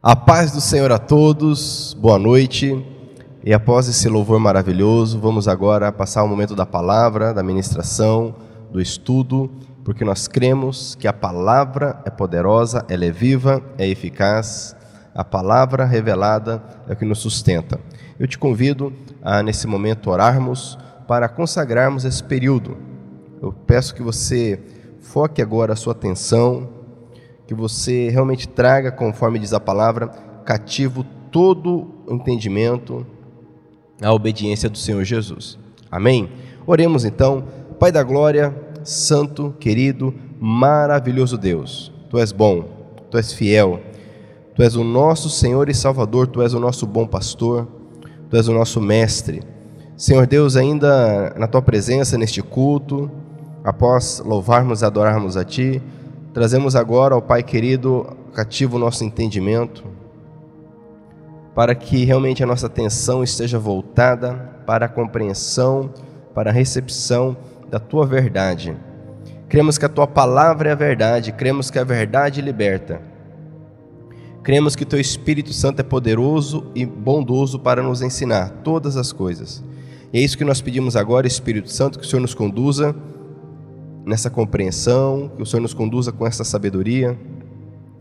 A paz do Senhor a todos, boa noite. E após esse louvor maravilhoso, vamos agora passar o momento da palavra, da ministração, do estudo, porque nós cremos que a palavra é poderosa, ela é viva, é eficaz. A palavra revelada é o que nos sustenta. Eu te convido a, nesse momento, orarmos para consagrarmos esse período. Eu peço que você foque agora a sua atenção que você realmente traga, conforme diz a palavra, cativo todo entendimento à obediência do Senhor Jesus. Amém? Oremos então, Pai da glória, santo, querido, maravilhoso Deus. Tu és bom, tu és fiel, tu és o nosso Senhor e Salvador, tu és o nosso bom pastor, tu és o nosso mestre. Senhor Deus, ainda na tua presença neste culto, após louvarmos e adorarmos a ti, Trazemos agora ao Pai querido cativo o nosso entendimento, para que realmente a nossa atenção esteja voltada para a compreensão, para a recepção da tua verdade. Cremos que a tua palavra é a verdade, cremos que a verdade liberta. Cremos que teu Espírito Santo é poderoso e bondoso para nos ensinar todas as coisas. E é isso que nós pedimos agora, Espírito Santo, que o Senhor nos conduza nessa compreensão, que o Senhor nos conduza com essa sabedoria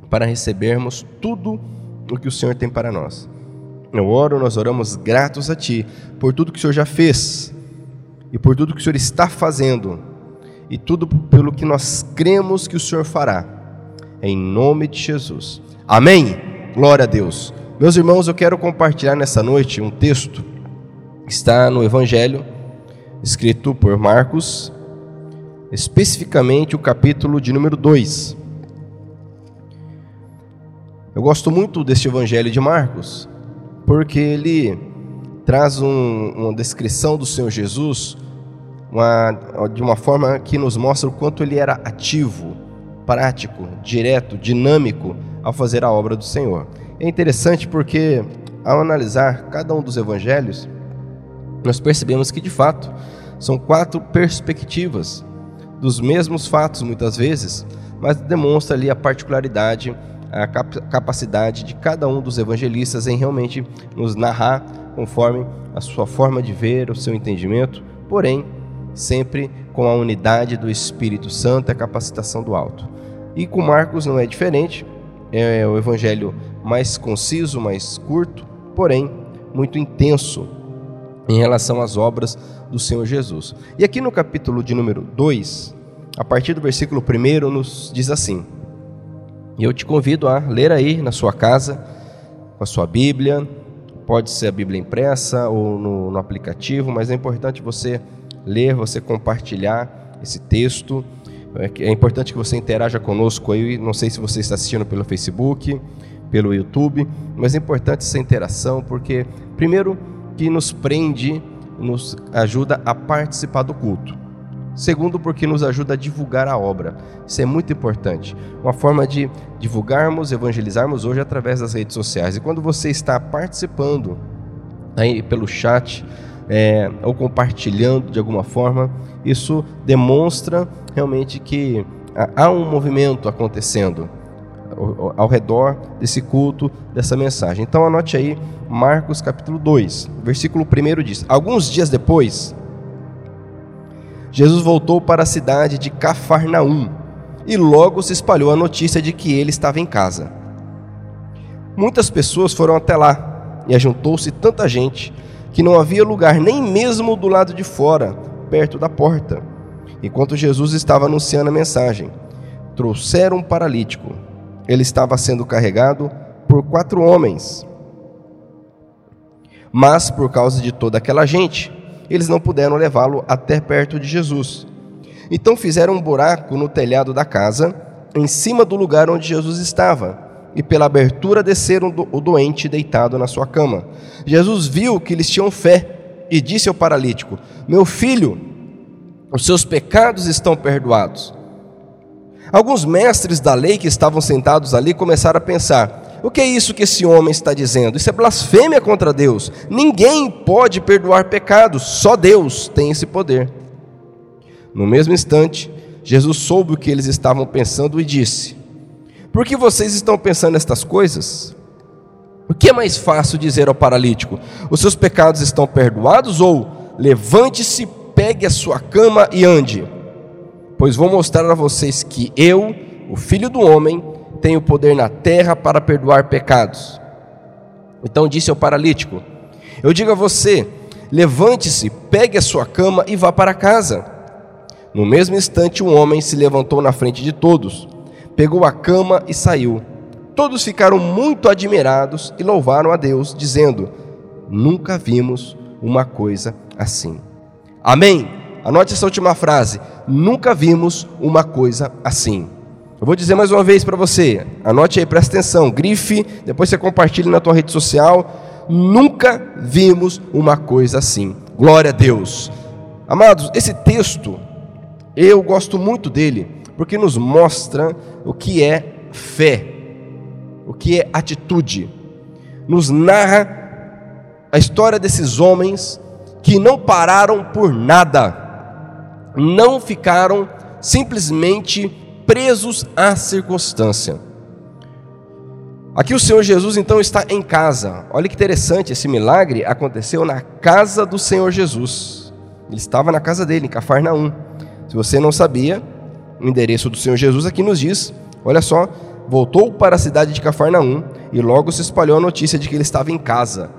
para recebermos tudo o que o Senhor tem para nós. Eu oro, nós oramos gratos a Ti por tudo que o Senhor já fez e por tudo que o Senhor está fazendo e tudo pelo que nós cremos que o Senhor fará. Em nome de Jesus. Amém. Glória a Deus. Meus irmãos, eu quero compartilhar nessa noite um texto que está no Evangelho, escrito por Marcos, especificamente o capítulo de número 2. Eu gosto muito deste Evangelho de Marcos, porque ele traz um, uma descrição do Senhor Jesus uma, de uma forma que nos mostra o quanto ele era ativo, prático, direto, dinâmico ao fazer a obra do Senhor. É interessante porque, ao analisar cada um dos evangelhos, nós percebemos que de fato são quatro perspectivas dos mesmos fatos, muitas vezes, mas demonstra ali a particularidade, a capacidade de cada um dos evangelistas em realmente nos narrar conforme a sua forma de ver, o seu entendimento, porém, sempre com a unidade do Espírito Santo e a capacitação do alto. E com Marcos não é diferente, é o evangelho mais conciso, mais curto, porém muito intenso em relação às obras do Senhor Jesus. E aqui no capítulo de número 2, a partir do versículo 1, nos diz assim: E eu te convido a ler aí na sua casa, com a sua Bíblia, pode ser a Bíblia impressa ou no, no aplicativo, mas é importante você ler, você compartilhar esse texto. É, é importante que você interaja conosco aí. Não sei se você está assistindo pelo Facebook, pelo YouTube, mas é importante essa interação porque, primeiro, que nos prende, nos ajuda a participar do culto. Segundo, porque nos ajuda a divulgar a obra. Isso é muito importante. Uma forma de divulgarmos, evangelizarmos hoje através das redes sociais. E quando você está participando aí pelo chat é, ou compartilhando de alguma forma, isso demonstra realmente que há um movimento acontecendo ao redor desse culto, dessa mensagem. Então anote aí Marcos capítulo 2, versículo 1 diz: Alguns dias depois, Jesus voltou para a cidade de Cafarnaum e logo se espalhou a notícia de que ele estava em casa. Muitas pessoas foram até lá e ajuntou-se tanta gente que não havia lugar nem mesmo do lado de fora, perto da porta. Enquanto Jesus estava anunciando a mensagem, trouxeram um paralítico ele estava sendo carregado por quatro homens. Mas, por causa de toda aquela gente, eles não puderam levá-lo até perto de Jesus. Então fizeram um buraco no telhado da casa, em cima do lugar onde Jesus estava, e pela abertura desceram o doente deitado na sua cama. Jesus viu que eles tinham fé e disse ao paralítico: Meu filho, os seus pecados estão perdoados. Alguns mestres da lei que estavam sentados ali começaram a pensar: o que é isso que esse homem está dizendo? Isso é blasfêmia contra Deus. Ninguém pode perdoar pecados, só Deus tem esse poder. No mesmo instante, Jesus soube o que eles estavam pensando e disse: Por que vocês estão pensando estas coisas? O que é mais fácil dizer ao paralítico? Os seus pecados estão perdoados ou levante-se, pegue a sua cama e ande? Pois vou mostrar a vocês que eu, o Filho do homem, tenho poder na terra para perdoar pecados. Então disse ao paralítico: Eu digo a você, levante-se, pegue a sua cama e vá para casa. No mesmo instante, um homem se levantou na frente de todos, pegou a cama e saiu. Todos ficaram muito admirados e louvaram a Deus, dizendo: Nunca vimos uma coisa assim. Amém. Anote essa última frase: Nunca vimos uma coisa assim. Eu vou dizer mais uma vez para você, anote aí, presta atenção, grife, depois você compartilha na tua rede social. Nunca vimos uma coisa assim. Glória a Deus. Amados, esse texto, eu gosto muito dele, porque nos mostra o que é fé, o que é atitude. Nos narra a história desses homens que não pararam por nada, não ficaram simplesmente presos à circunstância. Aqui o Senhor Jesus então está em casa. Olha que interessante, esse milagre aconteceu na casa do Senhor Jesus. Ele estava na casa dele, em Cafarnaum. Se você não sabia, o endereço do Senhor Jesus aqui nos diz: olha só, voltou para a cidade de Cafarnaum e logo se espalhou a notícia de que ele estava em casa.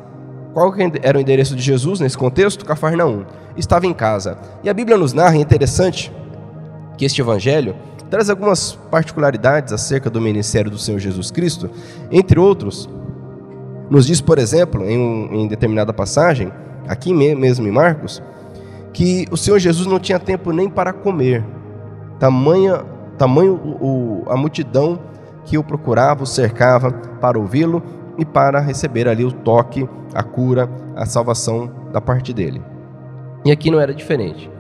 Qual era o endereço de Jesus nesse contexto? Cafarnaum. Estava em casa. E a Bíblia nos narra, é interessante, que este evangelho traz algumas particularidades acerca do ministério do Senhor Jesus Cristo. Entre outros, nos diz, por exemplo, em, um, em determinada passagem, aqui mesmo em Marcos, que o Senhor Jesus não tinha tempo nem para comer. Tamanha, tamanho o, a multidão que o procurava, o cercava para ouvi-lo e para receber ali o toque, a cura, a salvação da parte dele. E aqui não era diferente.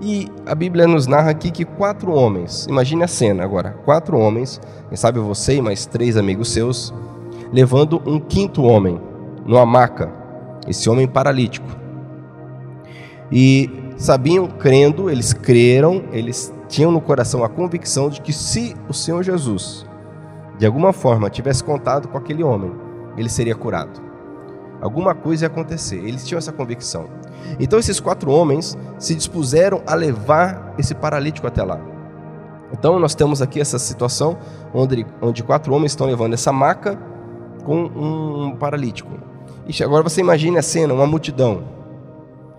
E a Bíblia nos narra aqui que quatro homens, imagine a cena agora, quatro homens, quem sabe você e mais três amigos seus, levando um quinto homem numa maca, esse homem paralítico. E sabiam, crendo, eles creram, eles tinham no coração a convicção de que se o Senhor Jesus, de alguma forma, tivesse contado com aquele homem, ele seria curado. Alguma coisa ia acontecer, eles tinham essa convicção. Então esses quatro homens se dispuseram a levar esse paralítico até lá. Então nós temos aqui essa situação onde, onde quatro homens estão levando essa maca com um paralítico. E agora você imagine a cena, uma multidão.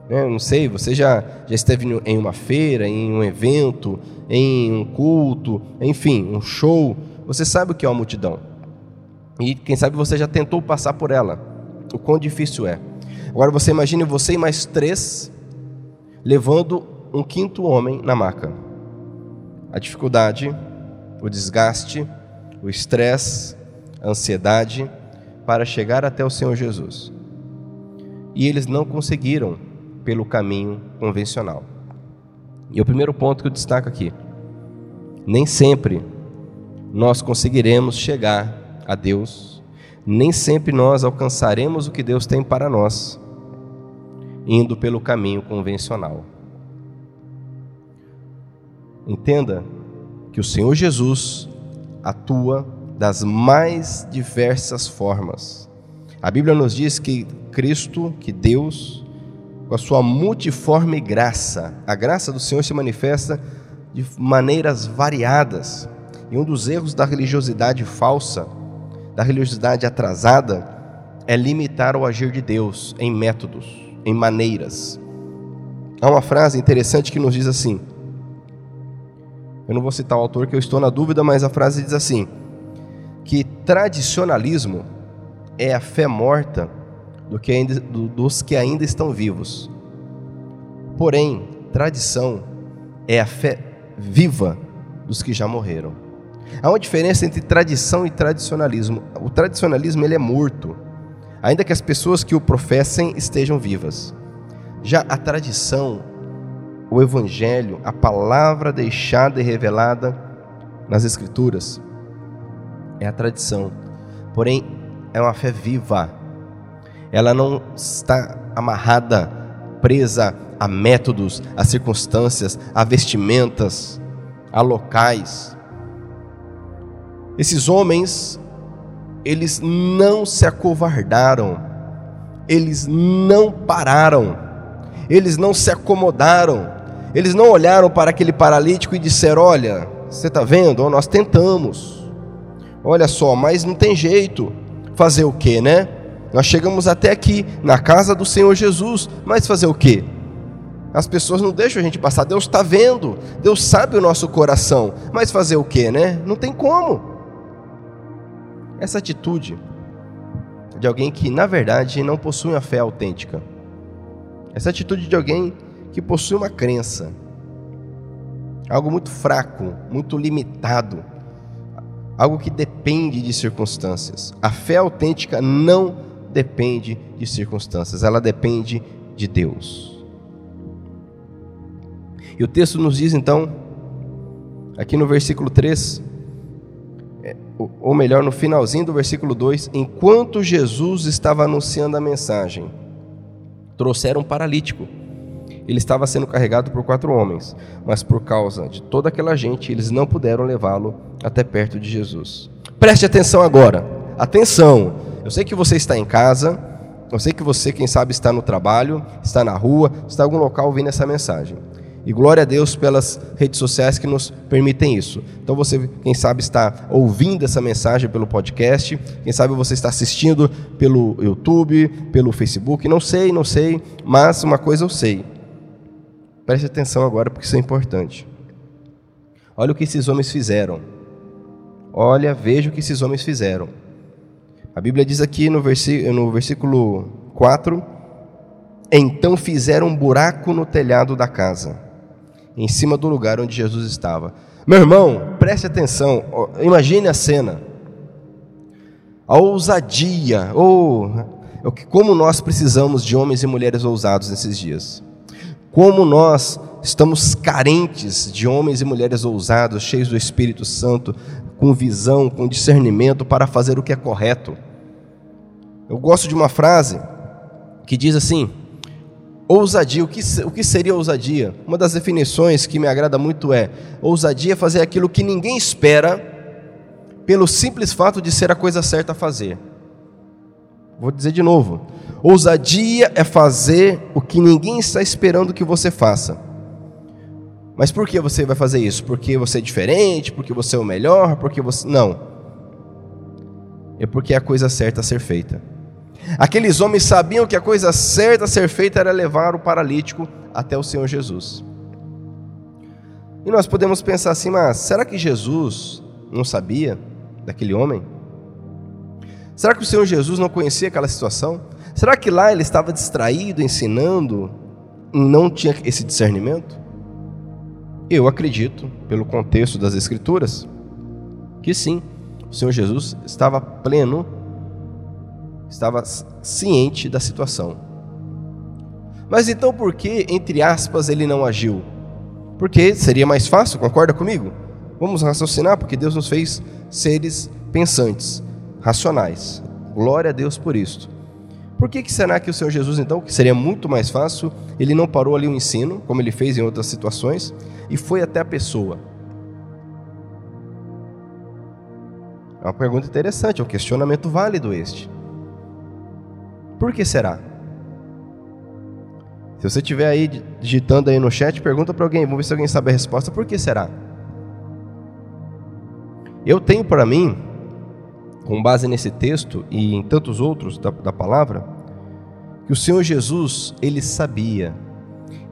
Eu não sei, você já, já esteve em uma feira, em um evento, em um culto, enfim, um show. Você sabe o que é uma multidão. E quem sabe você já tentou passar por ela. O quão difícil é. Agora você imagine você e mais três levando um quinto homem na maca. A dificuldade, o desgaste, o estresse, a ansiedade para chegar até o Senhor Jesus. E eles não conseguiram pelo caminho convencional. E o primeiro ponto que eu destaco aqui: nem sempre nós conseguiremos chegar a Deus, nem sempre nós alcançaremos o que Deus tem para nós indo pelo caminho convencional. Entenda que o Senhor Jesus atua das mais diversas formas. A Bíblia nos diz que Cristo, que Deus, com a sua multiforme graça, a graça do Senhor se manifesta de maneiras variadas. E um dos erros da religiosidade falsa, da religiosidade atrasada, é limitar o agir de Deus em métodos em maneiras. Há uma frase interessante que nos diz assim. Eu não vou citar o autor que eu estou na dúvida, mas a frase diz assim: que tradicionalismo é a fé morta do que ainda, do, dos que ainda estão vivos. Porém, tradição é a fé viva dos que já morreram. Há uma diferença entre tradição e tradicionalismo. O tradicionalismo ele é morto ainda que as pessoas que o professem estejam vivas. Já a tradição, o evangelho, a palavra deixada e revelada nas escrituras é a tradição. Porém, é uma fé viva. Ela não está amarrada, presa a métodos, a circunstâncias, a vestimentas, a locais. Esses homens eles não se acovardaram, eles não pararam, eles não se acomodaram, eles não olharam para aquele paralítico e disseram: Olha, você está vendo? Nós tentamos, olha só, mas não tem jeito. Fazer o que, né? Nós chegamos até aqui, na casa do Senhor Jesus, mas fazer o que? As pessoas não deixam a gente passar, Deus está vendo, Deus sabe o nosso coração, mas fazer o que, né? Não tem como. Essa atitude de alguém que, na verdade, não possui uma fé autêntica, essa atitude de alguém que possui uma crença, algo muito fraco, muito limitado, algo que depende de circunstâncias. A fé autêntica não depende de circunstâncias, ela depende de Deus. E o texto nos diz então, aqui no versículo 3, é, ou melhor, no finalzinho do versículo 2: enquanto Jesus estava anunciando a mensagem, trouxeram um paralítico. Ele estava sendo carregado por quatro homens, mas por causa de toda aquela gente, eles não puderam levá-lo até perto de Jesus. Preste atenção agora, atenção. Eu sei que você está em casa, eu sei que você, quem sabe, está no trabalho, está na rua, está em algum local ouvindo essa mensagem. E glória a Deus pelas redes sociais que nos permitem isso. Então você, quem sabe, está ouvindo essa mensagem pelo podcast, quem sabe você está assistindo pelo YouTube, pelo Facebook, não sei, não sei, mas uma coisa eu sei. Preste atenção agora porque isso é importante. Olha o que esses homens fizeram. Olha, veja o que esses homens fizeram. A Bíblia diz aqui no versículo, no versículo 4: Então fizeram um buraco no telhado da casa em cima do lugar onde Jesus estava. Meu irmão, preste atenção, imagine a cena. A ousadia, ou oh, como nós precisamos de homens e mulheres ousados nesses dias. Como nós estamos carentes de homens e mulheres ousados, cheios do Espírito Santo, com visão, com discernimento para fazer o que é correto. Eu gosto de uma frase que diz assim: Ousadia, o que, o que seria ousadia? Uma das definições que me agrada muito é: ousadia é fazer aquilo que ninguém espera, pelo simples fato de ser a coisa certa a fazer. Vou dizer de novo: ousadia é fazer o que ninguém está esperando que você faça. Mas por que você vai fazer isso? Porque você é diferente? Porque você é o melhor? Porque você. Não. É porque é a coisa certa a ser feita. Aqueles homens sabiam que a coisa certa a ser feita era levar o paralítico até o Senhor Jesus. E nós podemos pensar assim, mas será que Jesus não sabia daquele homem? Será que o Senhor Jesus não conhecia aquela situação? Será que lá ele estava distraído, ensinando, e não tinha esse discernimento? Eu acredito, pelo contexto das Escrituras, que sim, o Senhor Jesus estava pleno estava ciente da situação. Mas então por que, entre aspas, ele não agiu? Porque seria mais fácil, concorda comigo? Vamos raciocinar, porque Deus nos fez seres pensantes, racionais. Glória a Deus por isso. Por que, que será que o Senhor Jesus, então, que seria muito mais fácil, ele não parou ali o ensino, como ele fez em outras situações, e foi até a pessoa? É uma pergunta interessante, é um questionamento válido este. Por que será? Se você estiver aí digitando aí no chat, pergunta para alguém, vamos ver se alguém sabe a resposta. Por que será? Eu tenho para mim, com base nesse texto e em tantos outros da, da palavra, que o Senhor Jesus, ele sabia,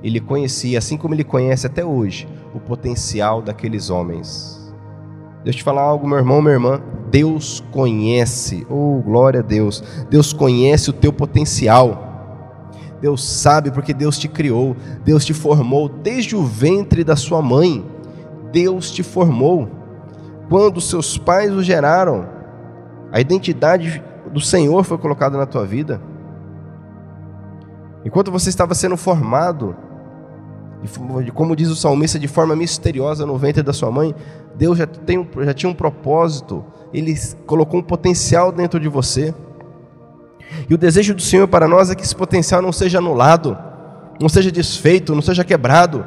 ele conhecia, assim como ele conhece até hoje, o potencial daqueles homens. Deixa eu te falar algo, meu irmão, minha irmã. Deus conhece, oh glória a Deus. Deus conhece o teu potencial. Deus sabe porque Deus te criou, Deus te formou desde o ventre da sua mãe. Deus te formou. Quando seus pais o geraram, a identidade do Senhor foi colocada na tua vida. Enquanto você estava sendo formado, como diz o salmista, de forma misteriosa no ventre da sua mãe, Deus já, tem, já tinha um propósito, Ele colocou um potencial dentro de você. E o desejo do Senhor para nós é que esse potencial não seja anulado, não seja desfeito, não seja quebrado,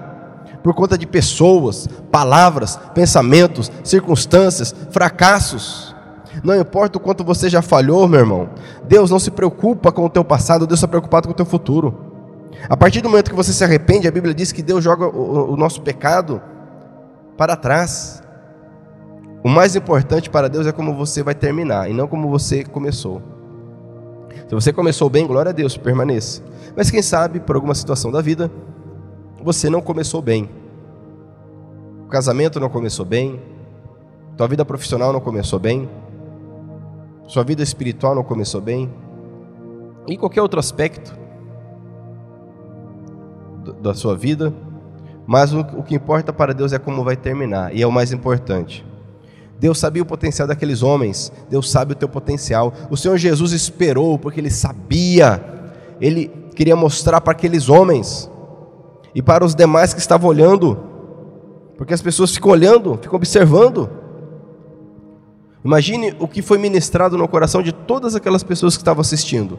por conta de pessoas, palavras, pensamentos, circunstâncias, fracassos. Não importa o quanto você já falhou, meu irmão. Deus não se preocupa com o teu passado, Deus está preocupado com o teu futuro. A partir do momento que você se arrepende, a Bíblia diz que Deus joga o, o nosso pecado para trás. O mais importante para Deus é como você vai terminar e não como você começou. Se você começou bem, glória a Deus, permaneça. Mas quem sabe, por alguma situação da vida, você não começou bem. O casamento não começou bem, tua vida profissional não começou bem, sua vida espiritual não começou bem, e qualquer outro aspecto da sua vida, mas o, o que importa para Deus é como vai terminar, e é o mais importante. Deus sabia o potencial daqueles homens, Deus sabe o teu potencial. O Senhor Jesus esperou porque ele sabia, ele queria mostrar para aqueles homens e para os demais que estavam olhando, porque as pessoas ficam olhando, ficam observando. Imagine o que foi ministrado no coração de todas aquelas pessoas que estavam assistindo.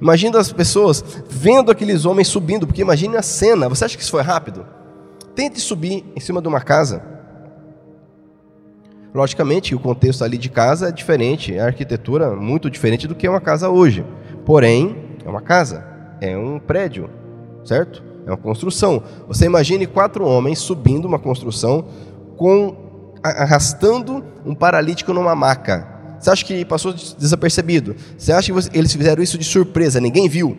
Imagine as pessoas vendo aqueles homens subindo, porque imagine a cena. Você acha que isso foi rápido? Tente subir em cima de uma casa. Logicamente, o contexto ali de casa é diferente, a arquitetura é muito diferente do que é uma casa hoje. Porém, é uma casa, é um prédio, certo? É uma construção. Você imagine quatro homens subindo uma construção com arrastando um paralítico numa maca. Você acha que passou desapercebido? Você acha que eles fizeram isso de surpresa, ninguém viu?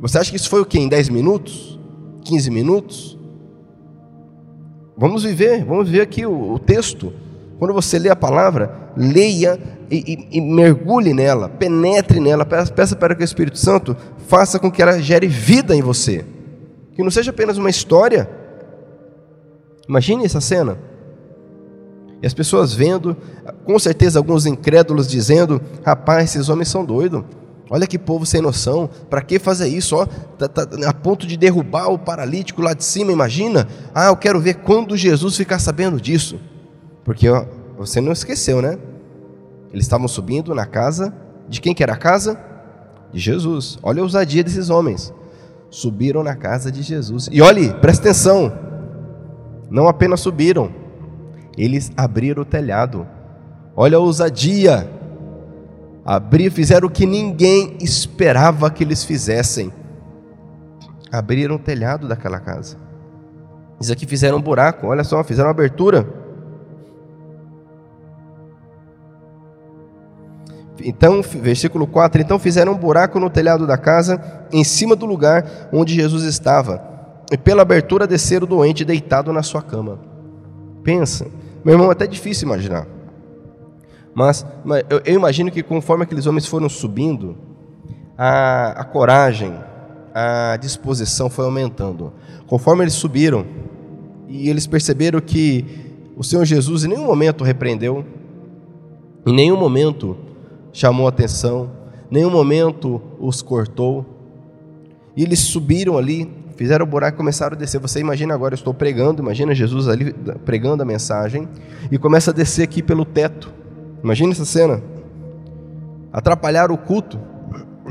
Você acha que isso foi o quê? Em 10 minutos? 15 minutos? Vamos viver, vamos ver aqui o, o texto. Quando você lê a palavra, leia e, e, e, mergulhe nela, penetre nela, peça, peça para que o Espírito Santo faça com que ela gere vida em você. Que não seja apenas uma história. Imagine essa cena. E as pessoas vendo, com certeza alguns incrédulos dizendo: rapaz, esses homens são doidos. Olha que povo sem noção. Para que fazer isso? Ó, tá, tá, a ponto de derrubar o paralítico lá de cima, imagina? Ah, eu quero ver quando Jesus ficar sabendo disso. Porque ó, você não esqueceu, né? Eles estavam subindo na casa. De quem que era a casa? De Jesus. Olha a ousadia desses homens. Subiram na casa de Jesus. E olhe, presta atenção. Não apenas subiram, eles abriram o telhado. Olha a ousadia. Abrir, fizeram o que ninguém esperava que eles fizessem. Abriram o telhado daquela casa. Isso aqui fizeram um buraco, olha só, fizeram uma abertura. Então, versículo 4: Então fizeram um buraco no telhado da casa, em cima do lugar onde Jesus estava, e pela abertura desceram o doente deitado na sua cama. Pensa, meu irmão, é até difícil imaginar. Mas, eu, eu, imagino que conforme aqueles homens foram subindo, a, a coragem, a disposição foi aumentando. Conforme eles subiram, e eles perceberam que o Senhor Jesus em nenhum momento repreendeu, em nenhum momento chamou atenção, em nenhum momento os cortou. E eles subiram ali fizeram o buraco e começaram a descer. Você imagina agora, eu estou pregando, imagina Jesus ali pregando a mensagem e começa a descer aqui pelo teto. Imagina essa cena. Atrapalhar o culto,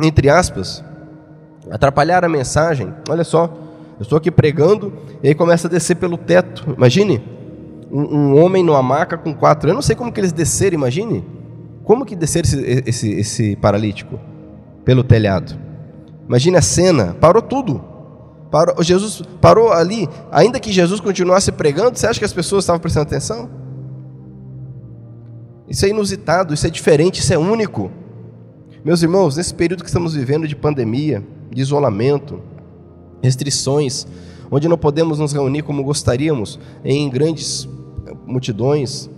entre aspas. Atrapalhar a mensagem. Olha só, eu estou aqui pregando e aí começa a descer pelo teto. Imagine um, um homem numa maca com quatro. Eu não sei como que eles desceram, imagine. Como que desceram esse, esse, esse paralítico? Pelo telhado. Imagine a cena, parou tudo. Parou, Jesus parou ali, ainda que Jesus continuasse pregando, você acha que as pessoas estavam prestando atenção? Isso é inusitado, isso é diferente, isso é único. Meus irmãos, nesse período que estamos vivendo de pandemia, de isolamento, restrições, onde não podemos nos reunir como gostaríamos, em grandes multidões,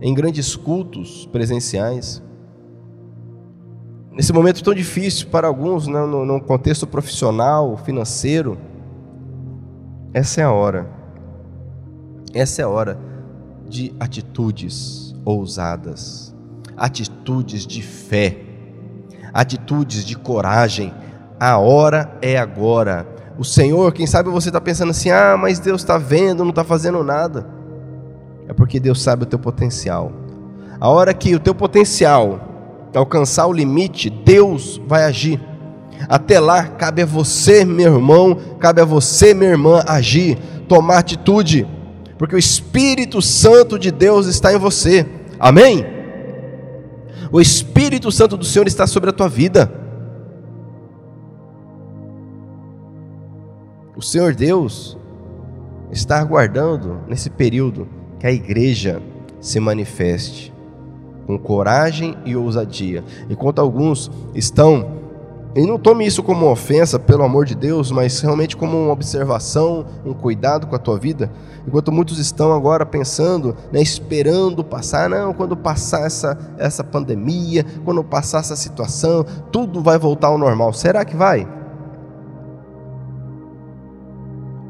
em grandes cultos presenciais. Nesse momento tão difícil para alguns, né, no, no contexto profissional, financeiro, essa é a hora. Essa é a hora de atitudes ousadas, atitudes de fé, atitudes de coragem. A hora é agora. O Senhor, quem sabe você está pensando assim: ah, mas Deus está vendo, não está fazendo nada. É porque Deus sabe o teu potencial. A hora que o teu potencial alcançar o limite, Deus vai agir. Até lá, cabe a você, meu irmão, cabe a você, minha irmã, agir, tomar atitude, porque o Espírito Santo de Deus está em você. Amém? O Espírito Santo do Senhor está sobre a tua vida. O Senhor Deus está aguardando nesse período que a igreja se manifeste com coragem e ousadia. Enquanto alguns estão e não tome isso como ofensa, pelo amor de Deus, mas realmente como uma observação, um cuidado com a tua vida. Enquanto muitos estão agora pensando, né, esperando passar, não, quando passar essa, essa pandemia, quando passar essa situação, tudo vai voltar ao normal. Será que vai?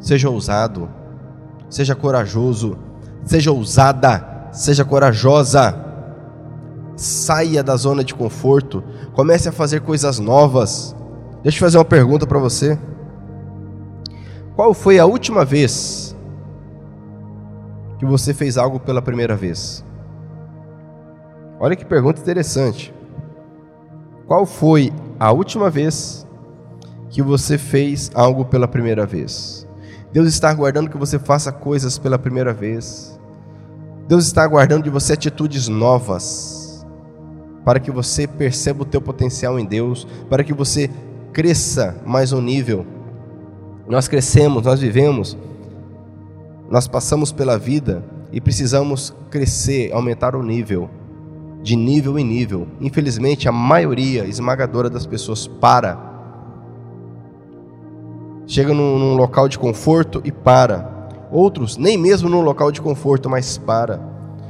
Seja ousado, seja corajoso, seja ousada, seja corajosa saia da zona de conforto, comece a fazer coisas novas. Deixa eu fazer uma pergunta para você. Qual foi a última vez que você fez algo pela primeira vez? Olha que pergunta interessante. Qual foi a última vez que você fez algo pela primeira vez? Deus está aguardando que você faça coisas pela primeira vez. Deus está aguardando de você atitudes novas para que você perceba o teu potencial em Deus, para que você cresça mais um nível. Nós crescemos, nós vivemos, nós passamos pela vida e precisamos crescer, aumentar o nível, de nível em nível. Infelizmente, a maioria esmagadora das pessoas para. Chega num, num local de conforto e para. Outros, nem mesmo num local de conforto, mas para.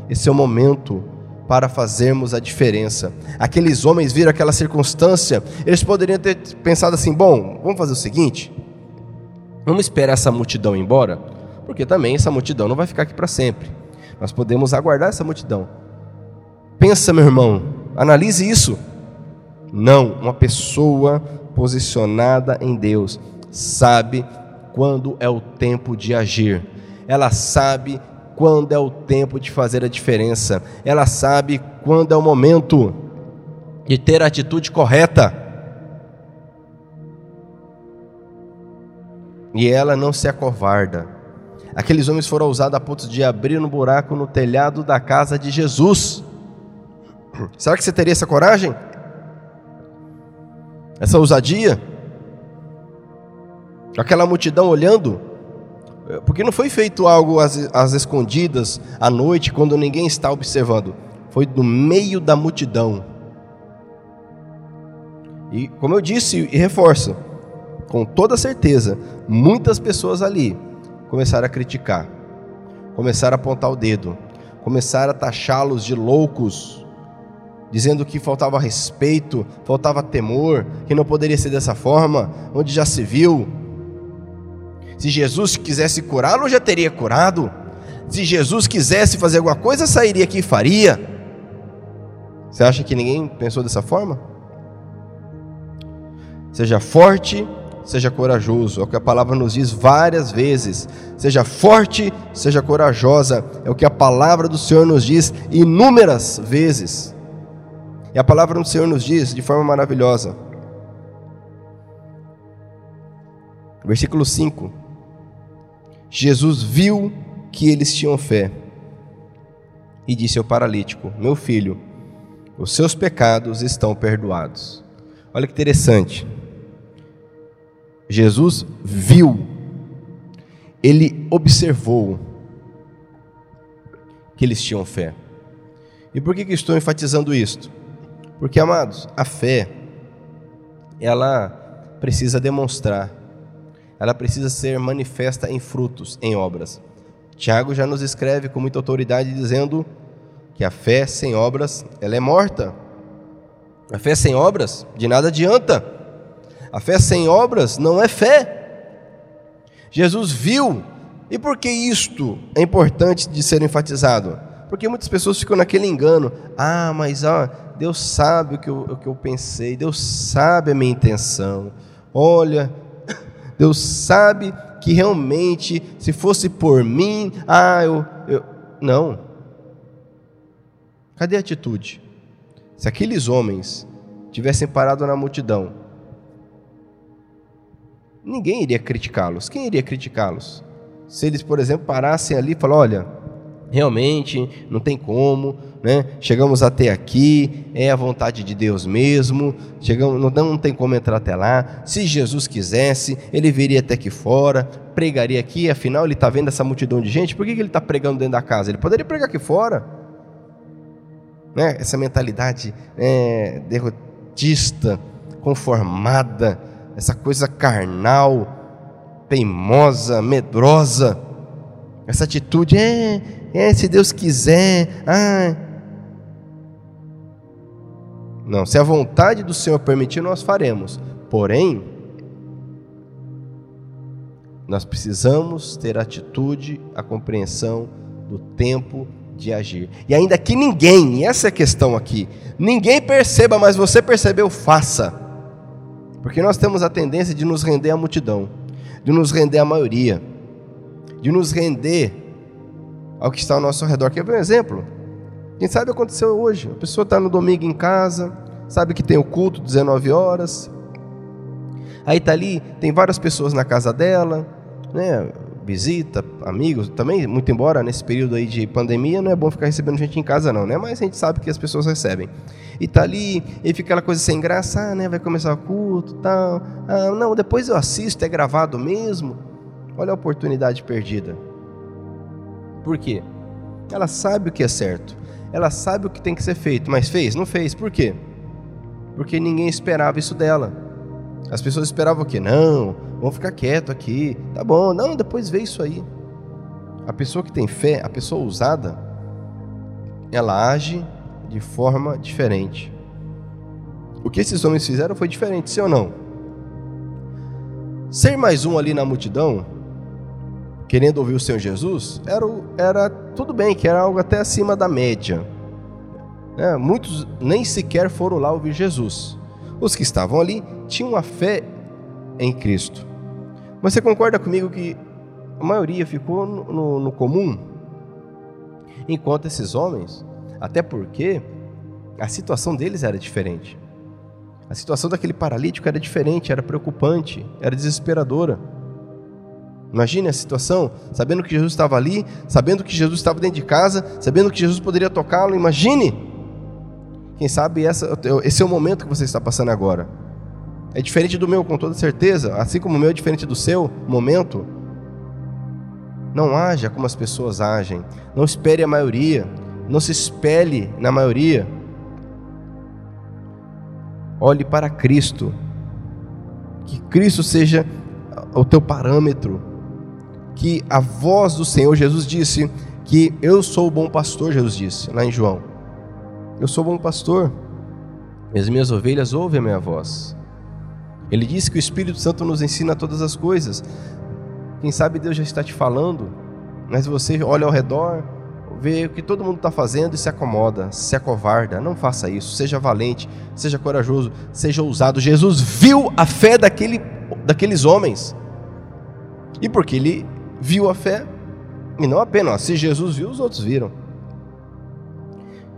Esse é o momento para fazermos a diferença. Aqueles homens viram aquela circunstância, eles poderiam ter pensado assim: bom, vamos fazer o seguinte, vamos esperar essa multidão ir embora, porque também essa multidão não vai ficar aqui para sempre. Nós podemos aguardar essa multidão. Pensa, meu irmão, analise isso. Não, uma pessoa posicionada em Deus sabe quando é o tempo de agir. Ela sabe quando é o tempo de fazer a diferença, ela sabe quando é o momento de ter a atitude correta. E ela não se acovarda. Aqueles homens foram ousados a ponto de abrir um buraco no telhado da casa de Jesus. Será que você teria essa coragem? Essa ousadia? Aquela multidão olhando? Porque não foi feito algo às, às escondidas, à noite, quando ninguém está observando. Foi no meio da multidão. E como eu disse e reforço, com toda certeza, muitas pessoas ali começaram a criticar, começaram a apontar o dedo, começaram a taxá-los de loucos, dizendo que faltava respeito, faltava temor, que não poderia ser dessa forma, onde já se viu se Jesus quisesse curá-lo, já teria curado. Se Jesus quisesse fazer alguma coisa, sairia aqui e faria. Você acha que ninguém pensou dessa forma? Seja forte, seja corajoso. É o que a palavra nos diz várias vezes. Seja forte, seja corajosa. É o que a palavra do Senhor nos diz inúmeras vezes. E a palavra do Senhor nos diz de forma maravilhosa. Versículo 5: Jesus viu que eles tinham fé e disse ao paralítico: Meu filho, os seus pecados estão perdoados. Olha que interessante. Jesus viu, ele observou que eles tinham fé. E por que, que estou enfatizando isto? Porque, amados, a fé, ela precisa demonstrar ela precisa ser manifesta em frutos, em obras. Tiago já nos escreve com muita autoridade dizendo que a fé sem obras, ela é morta. A fé sem obras de nada adianta. A fé sem obras não é fé. Jesus viu. E por que isto é importante de ser enfatizado? Porque muitas pessoas ficam naquele engano. Ah, mas ah, Deus sabe o que, eu, o que eu pensei, Deus sabe a minha intenção. Olha, Deus sabe que realmente, se fosse por mim, ah, eu, eu. Não. Cadê a atitude? Se aqueles homens tivessem parado na multidão, ninguém iria criticá-los. Quem iria criticá-los? Se eles, por exemplo, parassem ali e falassem: olha, realmente não tem como, né? Chegamos até aqui, é a vontade de Deus mesmo. Chegamos, não, não tem como entrar até lá. Se Jesus quisesse, ele viria até aqui fora, pregaria aqui. Afinal, ele está vendo essa multidão de gente. Por que, que ele está pregando dentro da casa? Ele poderia pregar aqui fora. Né? Essa mentalidade é, derrotista, conformada, essa coisa carnal, teimosa, medrosa. Essa atitude é, é se Deus quiser, ah, não, se a vontade do Senhor permitir, nós faremos. Porém, nós precisamos ter atitude, a compreensão do tempo de agir. E ainda que ninguém, essa é a questão aqui, ninguém perceba, mas você percebeu, faça. Porque nós temos a tendência de nos render à multidão, de nos render à maioria, de nos render ao que está ao nosso redor. Quer ver um exemplo? Quem sabe aconteceu hoje. A pessoa está no domingo em casa, sabe que tem o culto 19 horas. Aí está ali, tem várias pessoas na casa dela, né? Visita, amigos, também, muito embora nesse período aí de pandemia, não é bom ficar recebendo gente em casa, não, né? Mas a gente sabe que as pessoas recebem. E tá ali, e fica aquela coisa sem graça, ah, né? Vai começar o culto tal. Ah, não, depois eu assisto, é gravado mesmo. Olha a oportunidade perdida. Por quê? Ela sabe o que é certo. Ela sabe o que tem que ser feito, mas fez? Não fez. Por quê? Porque ninguém esperava isso dela. As pessoas esperavam o quê? Não, vamos ficar quieto aqui, tá bom, não, depois vê isso aí. A pessoa que tem fé, a pessoa usada, ela age de forma diferente. O que esses homens fizeram foi diferente, sim ou não? Ser mais um ali na multidão, querendo ouvir o Senhor Jesus, era, era tudo bem, que era algo até acima da média. É, muitos nem sequer foram lá ouvir Jesus. Os que estavam ali tinham a fé em Cristo. Mas você concorda comigo que a maioria ficou no, no, no comum? Enquanto esses homens, até porque a situação deles era diferente. A situação daquele paralítico era diferente, era preocupante, era desesperadora. Imagine a situação, sabendo que Jesus estava ali, sabendo que Jesus estava dentro de casa, sabendo que Jesus poderia tocá-lo. Imagine! Quem sabe essa, esse é o momento que você está passando agora. É diferente do meu, com toda certeza, assim como o meu é diferente do seu momento. Não haja como as pessoas agem. Não espere a maioria. Não se espelhe na maioria. Olhe para Cristo. Que Cristo seja o teu parâmetro. Que a voz do Senhor, Jesus disse que eu sou o bom pastor, Jesus disse lá em João. Eu sou bom pastor, e as minhas ovelhas ouvem a minha voz. Ele disse que o Espírito Santo nos ensina todas as coisas. Quem sabe Deus já está te falando, mas você olha ao redor, vê o que todo mundo está fazendo e se acomoda, se acovarda. Não faça isso. Seja valente, seja corajoso, seja ousado. Jesus viu a fé daquele, daqueles homens. E porque ele viu a fé, e não apenas, se Jesus viu, os outros viram.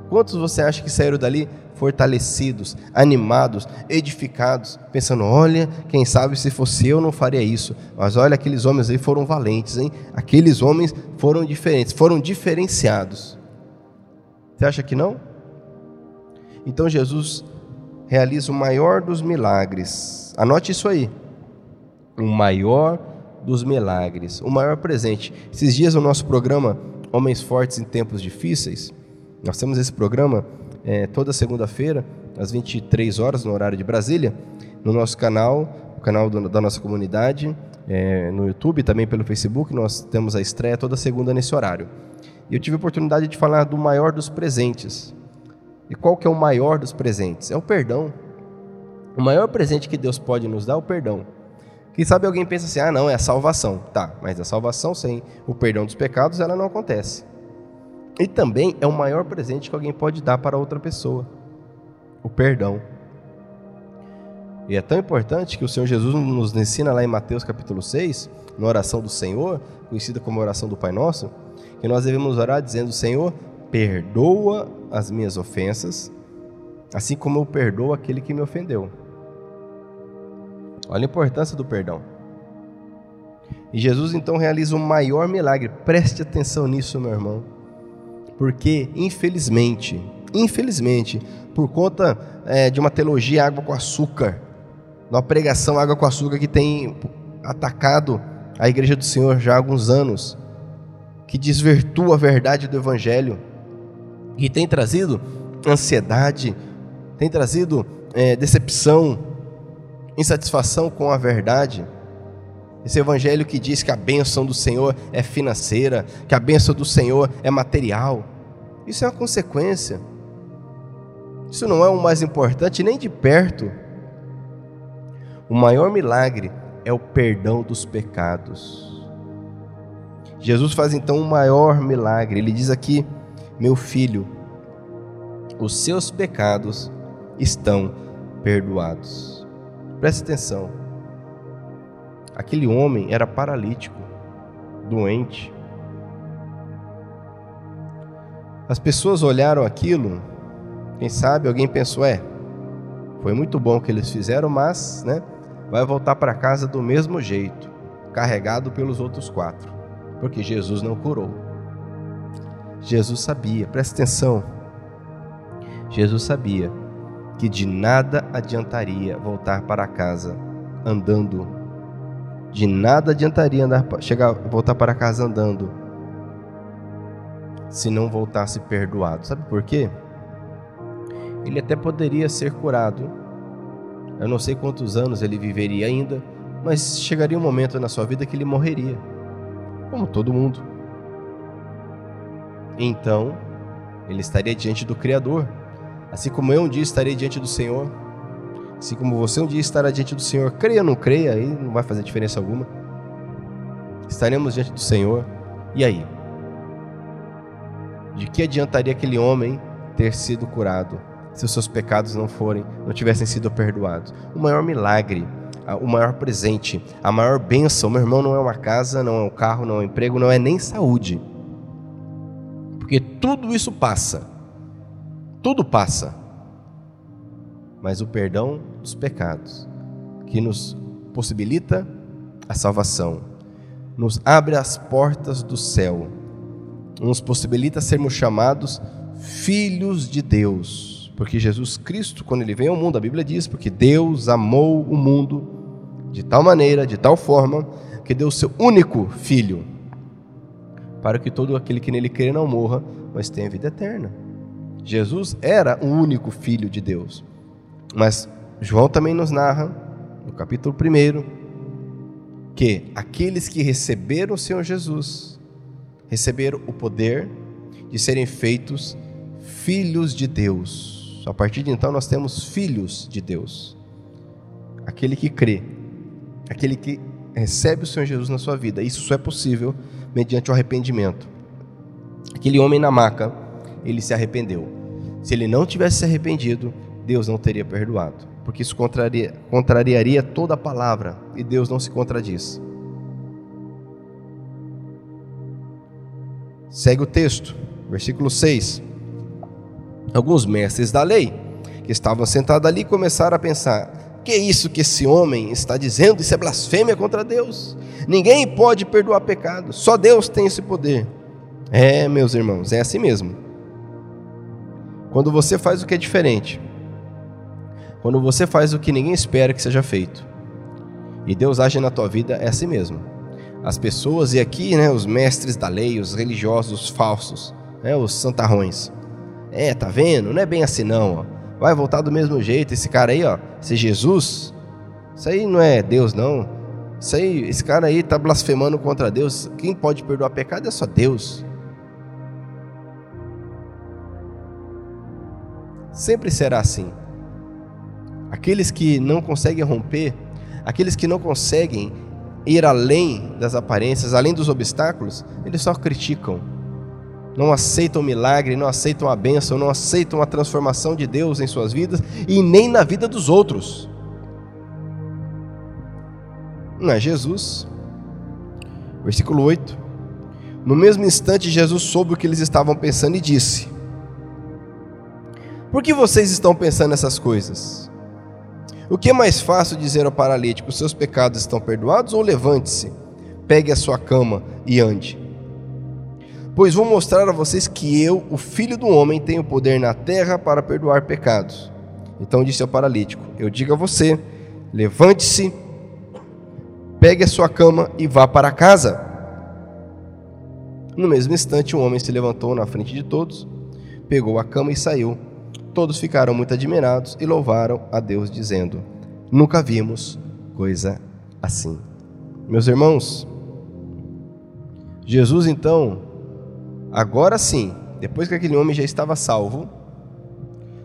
Quantos você acha que saíram dali fortalecidos, animados, edificados, pensando: olha, quem sabe se fosse eu não faria isso. Mas olha, aqueles homens aí foram valentes, hein? Aqueles homens foram diferentes, foram diferenciados. Você acha que não? Então Jesus realiza o maior dos milagres. Anote isso aí. O maior dos milagres, o maior presente. Esses dias no nosso programa Homens Fortes em Tempos Difíceis, nós temos esse programa é, toda segunda-feira, às 23 horas, no horário de Brasília, no nosso canal, o canal do, da nossa comunidade, é, no YouTube, também pelo Facebook. Nós temos a estreia toda segunda nesse horário. E eu tive a oportunidade de falar do maior dos presentes. E qual que é o maior dos presentes? É o perdão. O maior presente que Deus pode nos dar é o perdão. Quem sabe alguém pensa assim: ah, não, é a salvação. Tá, mas a salvação sem o perdão dos pecados, ela não acontece. E também é o maior presente que alguém pode dar para outra pessoa: o perdão. E é tão importante que o Senhor Jesus nos ensina lá em Mateus capítulo 6, na oração do Senhor, conhecida como oração do Pai Nosso, que nós devemos orar dizendo: Senhor, perdoa as minhas ofensas, assim como eu perdoo aquele que me ofendeu. Olha a importância do perdão. E Jesus então realiza o maior milagre. Preste atenção nisso, meu irmão Porque, infelizmente, infelizmente, por conta é, de uma teologia água com açúcar, uma pregação água com açúcar que tem atacado a igreja do Senhor já há alguns anos, que desvirtua a verdade do Evangelho, que tem trazido ansiedade, tem trazido é, decepção, insatisfação com a verdade. Esse evangelho que diz que a bênção do Senhor é financeira, que a bênção do Senhor é material. Isso é uma consequência. Isso não é o mais importante nem de perto. O maior milagre é o perdão dos pecados. Jesus faz então um maior milagre. Ele diz aqui: Meu filho, os seus pecados estão perdoados. Preste atenção. Aquele homem era paralítico, doente. As pessoas olharam aquilo, quem sabe alguém pensou: é, foi muito bom o que eles fizeram, mas, né, vai voltar para casa do mesmo jeito, carregado pelos outros quatro, porque Jesus não curou. Jesus sabia, presta atenção. Jesus sabia que de nada adiantaria voltar para casa andando. De nada adiantaria andar, chegar, voltar para casa andando se não voltasse perdoado. Sabe por quê? Ele até poderia ser curado. Eu não sei quantos anos ele viveria ainda, mas chegaria um momento na sua vida que ele morreria, como todo mundo. Então, ele estaria diante do Criador Assim como eu um dia estarei diante do Senhor, assim como você um dia estará diante do Senhor, creia ou não creia, aí não vai fazer diferença alguma. Estaremos diante do Senhor, e aí? De que adiantaria aquele homem ter sido curado se os seus pecados não forem, não tivessem sido perdoados? O maior milagre, o maior presente, a maior bênção, meu irmão, não é uma casa, não é um carro, não é um emprego, não é nem saúde. Porque tudo isso passa tudo passa. Mas o perdão dos pecados, que nos possibilita a salvação, nos abre as portas do céu, nos possibilita sermos chamados filhos de Deus, porque Jesus Cristo, quando ele veio ao mundo, a Bíblia diz, porque Deus amou o mundo de tal maneira, de tal forma, que deu o seu único filho, para que todo aquele que nele crê não morra, mas tenha vida eterna. Jesus era o único filho de Deus. Mas João também nos narra, no capítulo 1, que aqueles que receberam o Senhor Jesus receberam o poder de serem feitos filhos de Deus. A partir de então nós temos filhos de Deus. Aquele que crê, aquele que recebe o Senhor Jesus na sua vida. Isso só é possível mediante o arrependimento. Aquele homem na maca, ele se arrependeu. Se ele não tivesse se arrependido, Deus não teria perdoado, porque isso contraria, contrariaria toda a palavra e Deus não se contradiz. Segue o texto, versículo 6. Alguns mestres da lei que estavam sentados ali começaram a pensar: que é isso que esse homem está dizendo? Isso é blasfêmia contra Deus. Ninguém pode perdoar pecado, só Deus tem esse poder. É, meus irmãos, é assim mesmo. Quando você faz o que é diferente, quando você faz o que ninguém espera que seja feito, e Deus age na tua vida, é assim mesmo. As pessoas, e aqui né, os mestres da lei, os religiosos falsos, né, os santarrões. É, tá vendo? Não é bem assim não. Ó. Vai voltar do mesmo jeito. Esse cara aí, ó, esse Jesus, isso aí não é Deus não. Isso aí, esse cara aí tá blasfemando contra Deus. Quem pode perdoar pecado é só Deus. Sempre será assim. Aqueles que não conseguem romper, aqueles que não conseguem ir além das aparências, além dos obstáculos, eles só criticam. Não aceitam o milagre, não aceitam a bênção, não aceitam a transformação de Deus em suas vidas e nem na vida dos outros. Não é Jesus. Versículo 8. No mesmo instante, Jesus soube o que eles estavam pensando e disse: por que vocês estão pensando nessas coisas? O que é mais fácil dizer ao paralítico: seus pecados estão perdoados? Ou levante-se, pegue a sua cama e ande? Pois vou mostrar a vocês que eu, o filho do homem, tenho poder na terra para perdoar pecados. Então disse ao paralítico: Eu digo a você, levante-se, pegue a sua cama e vá para casa. No mesmo instante, o homem se levantou na frente de todos, pegou a cama e saiu. Todos ficaram muito admirados e louvaram a Deus, dizendo: Nunca vimos coisa assim. Meus irmãos, Jesus então, agora sim, depois que aquele homem já estava salvo,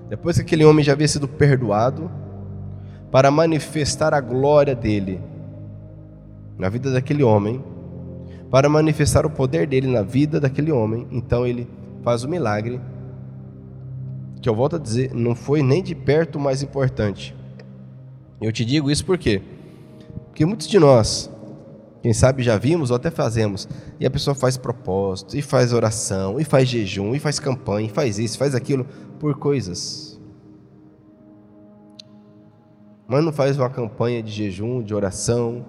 depois que aquele homem já havia sido perdoado, para manifestar a glória dele na vida daquele homem, para manifestar o poder dele na vida daquele homem, então ele faz o milagre, que eu volto a dizer, não foi nem de perto o mais importante. Eu te digo isso por quê? Porque muitos de nós, quem sabe já vimos ou até fazemos, e a pessoa faz propósito, e faz oração, e faz jejum, e faz campanha, e faz isso, faz aquilo, por coisas. Mas não faz uma campanha de jejum, de oração,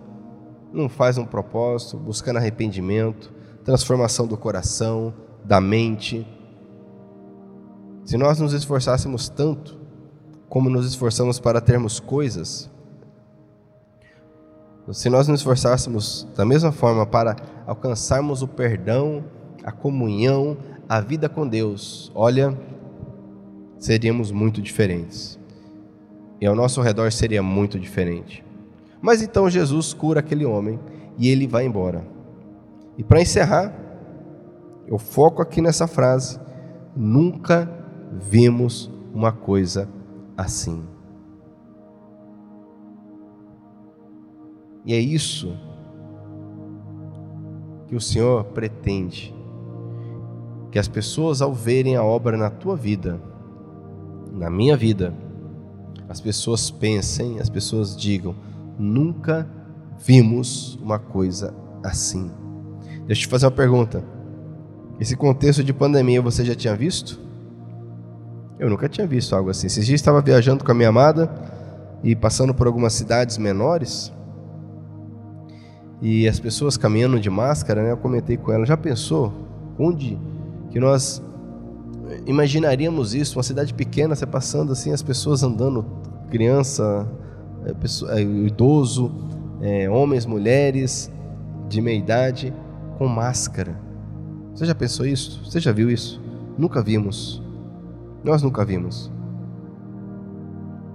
não faz um propósito, buscando arrependimento, transformação do coração, da mente. Se nós nos esforçássemos tanto como nos esforçamos para termos coisas, se nós nos esforçássemos da mesma forma para alcançarmos o perdão, a comunhão, a vida com Deus, olha, seríamos muito diferentes. E ao nosso redor seria muito diferente. Mas então Jesus cura aquele homem e ele vai embora. E para encerrar, eu foco aqui nessa frase: nunca vimos uma coisa assim. E é isso que o Senhor pretende. Que as pessoas, ao verem a obra na tua vida, na minha vida, as pessoas pensem, as pessoas digam: nunca vimos uma coisa assim. Deixa eu te fazer uma pergunta. Esse contexto de pandemia você já tinha visto? Eu nunca tinha visto algo assim. Esses dias estava viajando com a minha amada e passando por algumas cidades menores e as pessoas caminhando de máscara, né? Eu comentei com ela, já pensou onde que nós imaginaríamos isso, uma cidade pequena, você passando assim, as pessoas andando, criança, pessoa, é, idoso, é, homens, mulheres de meia idade com máscara. Você já pensou isso? Você já viu isso? Nunca vimos. Nós nunca vimos.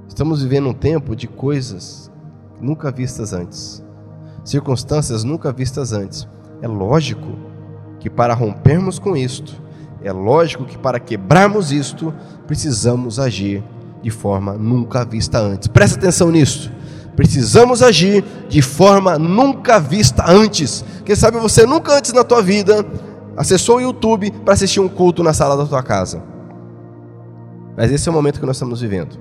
Estamos vivendo um tempo de coisas nunca vistas antes circunstâncias nunca vistas antes. É lógico que para rompermos com isto, é lógico que para quebrarmos isto, precisamos agir de forma nunca vista antes. Presta atenção nisso. Precisamos agir de forma nunca vista antes. Quem sabe você nunca antes na tua vida acessou o YouTube para assistir um culto na sala da tua casa. Mas esse é o momento que nós estamos vivendo.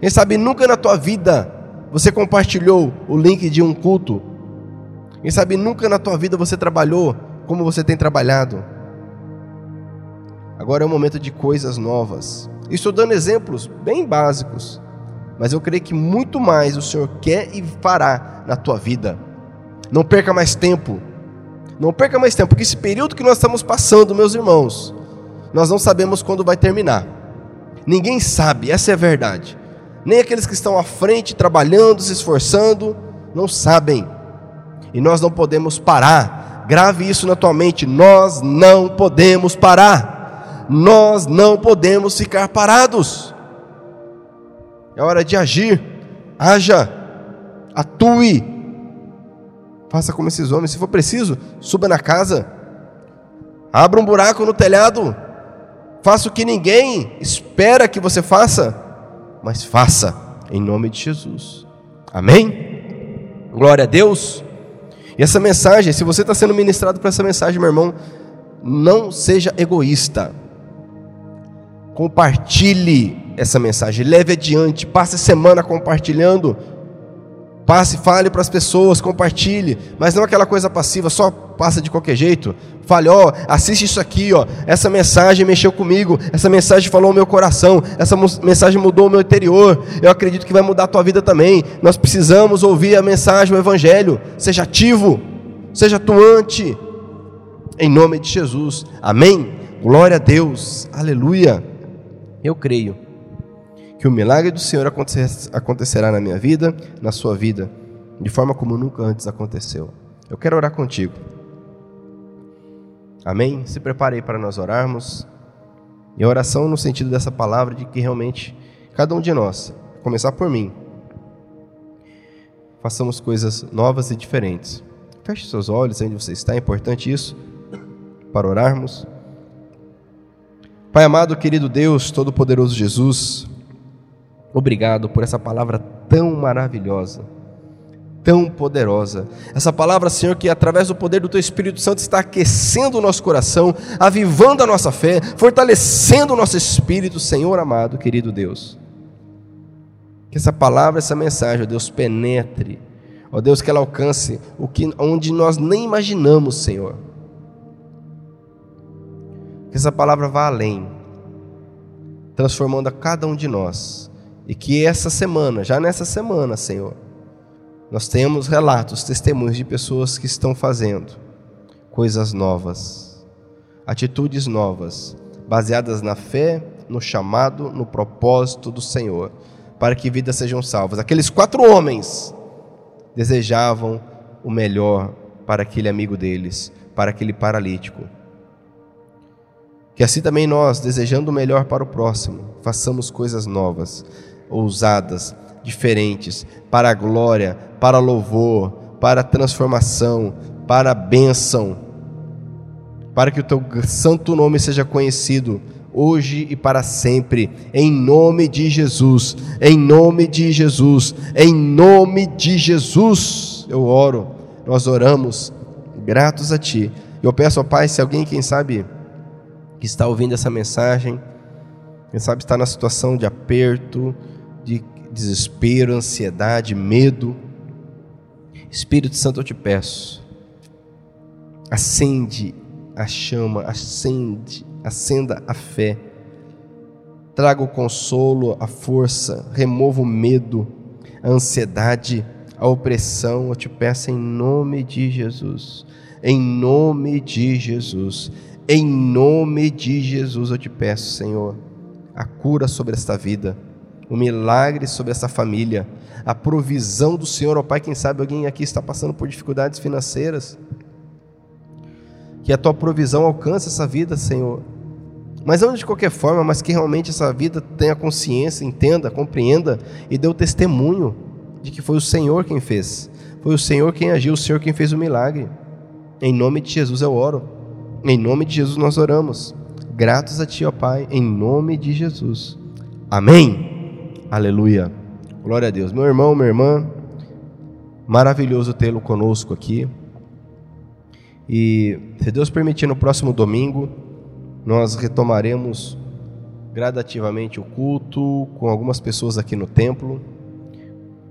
Quem sabe nunca na tua vida você compartilhou o link de um culto quem sabe nunca na tua vida você trabalhou como você tem trabalhado. Agora é o momento de coisas novas. Estou dando exemplos bem básicos, mas eu creio que muito mais o Senhor quer e fará na tua vida. Não perca mais tempo. Não perca mais tempo, porque esse período que nós estamos passando, meus irmãos, nós não sabemos quando vai terminar. Ninguém sabe, essa é a verdade. Nem aqueles que estão à frente, trabalhando, se esforçando, não sabem. E nós não podemos parar. Grave isso na tua mente. Nós não podemos parar. Nós não podemos ficar parados. É hora de agir. Haja. Atue. Faça como esses homens. Se for preciso, suba na casa. Abra um buraco no telhado. Faça o que ninguém espera que você faça. Mas faça. Em nome de Jesus. Amém? Glória a Deus. E essa mensagem, se você está sendo ministrado por essa mensagem, meu irmão, não seja egoísta. Compartilhe essa mensagem, leve adiante, passe semana compartilhando. Passe, fale para as pessoas, compartilhe, mas não aquela coisa passiva, só passa de qualquer jeito. Fale, ó, assiste isso aqui, ó. Essa mensagem mexeu comigo, essa mensagem falou o meu coração, essa mensagem mudou o meu interior. Eu acredito que vai mudar a tua vida também. Nós precisamos ouvir a mensagem, o evangelho. Seja ativo, seja atuante. em nome de Jesus. Amém. Glória a Deus. Aleluia. Eu creio que o milagre do Senhor acontecerá na minha vida, na sua vida, de forma como nunca antes aconteceu. Eu quero orar contigo. Amém? Se prepare aí para nós orarmos. E a oração no sentido dessa palavra de que realmente cada um de nós, começar por mim, façamos coisas novas e diferentes. Feche seus olhos onde você está, é importante isso, para orarmos. Pai amado, querido Deus, Todo-Poderoso Jesus, obrigado por essa palavra tão maravilhosa tão poderosa. Essa palavra, Senhor, que através do poder do Teu Espírito Santo está aquecendo o nosso coração, avivando a nossa fé, fortalecendo o nosso espírito, Senhor amado, querido Deus. Que essa palavra, essa mensagem, ó Deus, penetre, ó Deus, que ela alcance o que onde nós nem imaginamos, Senhor. Que essa palavra vá além, transformando a cada um de nós. E que essa semana, já nessa semana, Senhor, nós temos relatos, testemunhos de pessoas que estão fazendo coisas novas, atitudes novas, baseadas na fé, no chamado, no propósito do Senhor, para que vidas sejam salvas. Aqueles quatro homens desejavam o melhor para aquele amigo deles, para aquele paralítico. Que assim também nós, desejando o melhor para o próximo, façamos coisas novas, ousadas, diferentes, para a glória, para louvor, para transformação, para bênção, para que o teu santo nome seja conhecido hoje e para sempre, em nome de Jesus, em nome de Jesus, em nome de Jesus, eu oro, nós oramos, gratos a Ti. Eu peço ao Pai, se alguém, quem sabe, que está ouvindo essa mensagem, quem sabe está na situação de aperto, de desespero, ansiedade, medo. Espírito Santo, eu te peço, acende a chama, acende, acenda a fé, traga o consolo, a força, remova o medo, a ansiedade, a opressão. Eu te peço em nome de Jesus, em nome de Jesus, em nome de Jesus eu te peço, Senhor, a cura sobre esta vida o milagre sobre essa família, a provisão do Senhor, ó Pai, quem sabe alguém aqui está passando por dificuldades financeiras, que a tua provisão alcance essa vida, Senhor. Mas não de qualquer forma, mas que realmente essa vida tenha consciência, entenda, compreenda e dê o testemunho de que foi o Senhor quem fez. Foi o Senhor quem agiu, o Senhor quem fez o milagre. Em nome de Jesus eu oro. Em nome de Jesus nós oramos. Gratos a Ti, ó Pai, em nome de Jesus. Amém. Aleluia. Glória a Deus. Meu irmão, minha irmã, maravilhoso tê-lo conosco aqui. E se Deus permitir, no próximo domingo, nós retomaremos gradativamente o culto com algumas pessoas aqui no templo.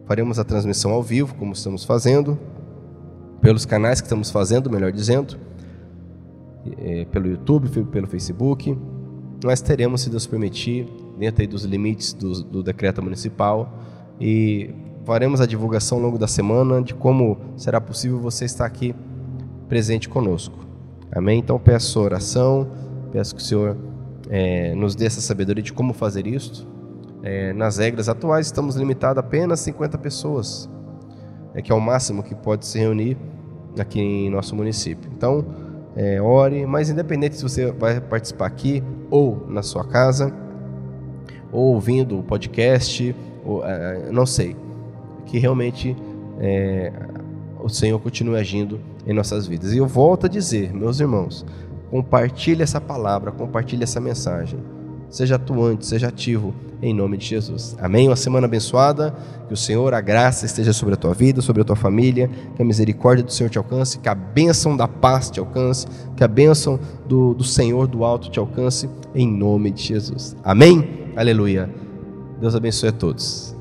Faremos a transmissão ao vivo, como estamos fazendo, pelos canais que estamos fazendo, melhor dizendo, pelo YouTube, pelo Facebook. Nós teremos, se Deus permitir, dentro dos limites do, do decreto municipal e faremos a divulgação ao longo da semana de como será possível você estar aqui presente conosco. Amém? Então peço oração, peço que o Senhor é, nos dê essa sabedoria de como fazer isto. É, nas regras atuais estamos limitados a apenas 50 pessoas, é que é o máximo que pode se reunir aqui em nosso município. Então, é, ore, mas independente se você vai participar aqui ou na sua casa, ou ouvindo o podcast, ou, é, não sei. Que realmente é, o Senhor continue agindo em nossas vidas. E eu volto a dizer, meus irmãos, compartilhe essa palavra, compartilhe essa mensagem. Seja atuante, seja ativo, em nome de Jesus. Amém? Uma semana abençoada, que o Senhor, a graça esteja sobre a tua vida, sobre a tua família, que a misericórdia do Senhor te alcance, que a bênção da paz te alcance, que a bênção do, do Senhor do alto te alcance, em nome de Jesus. Amém? Aleluia. Deus abençoe a todos.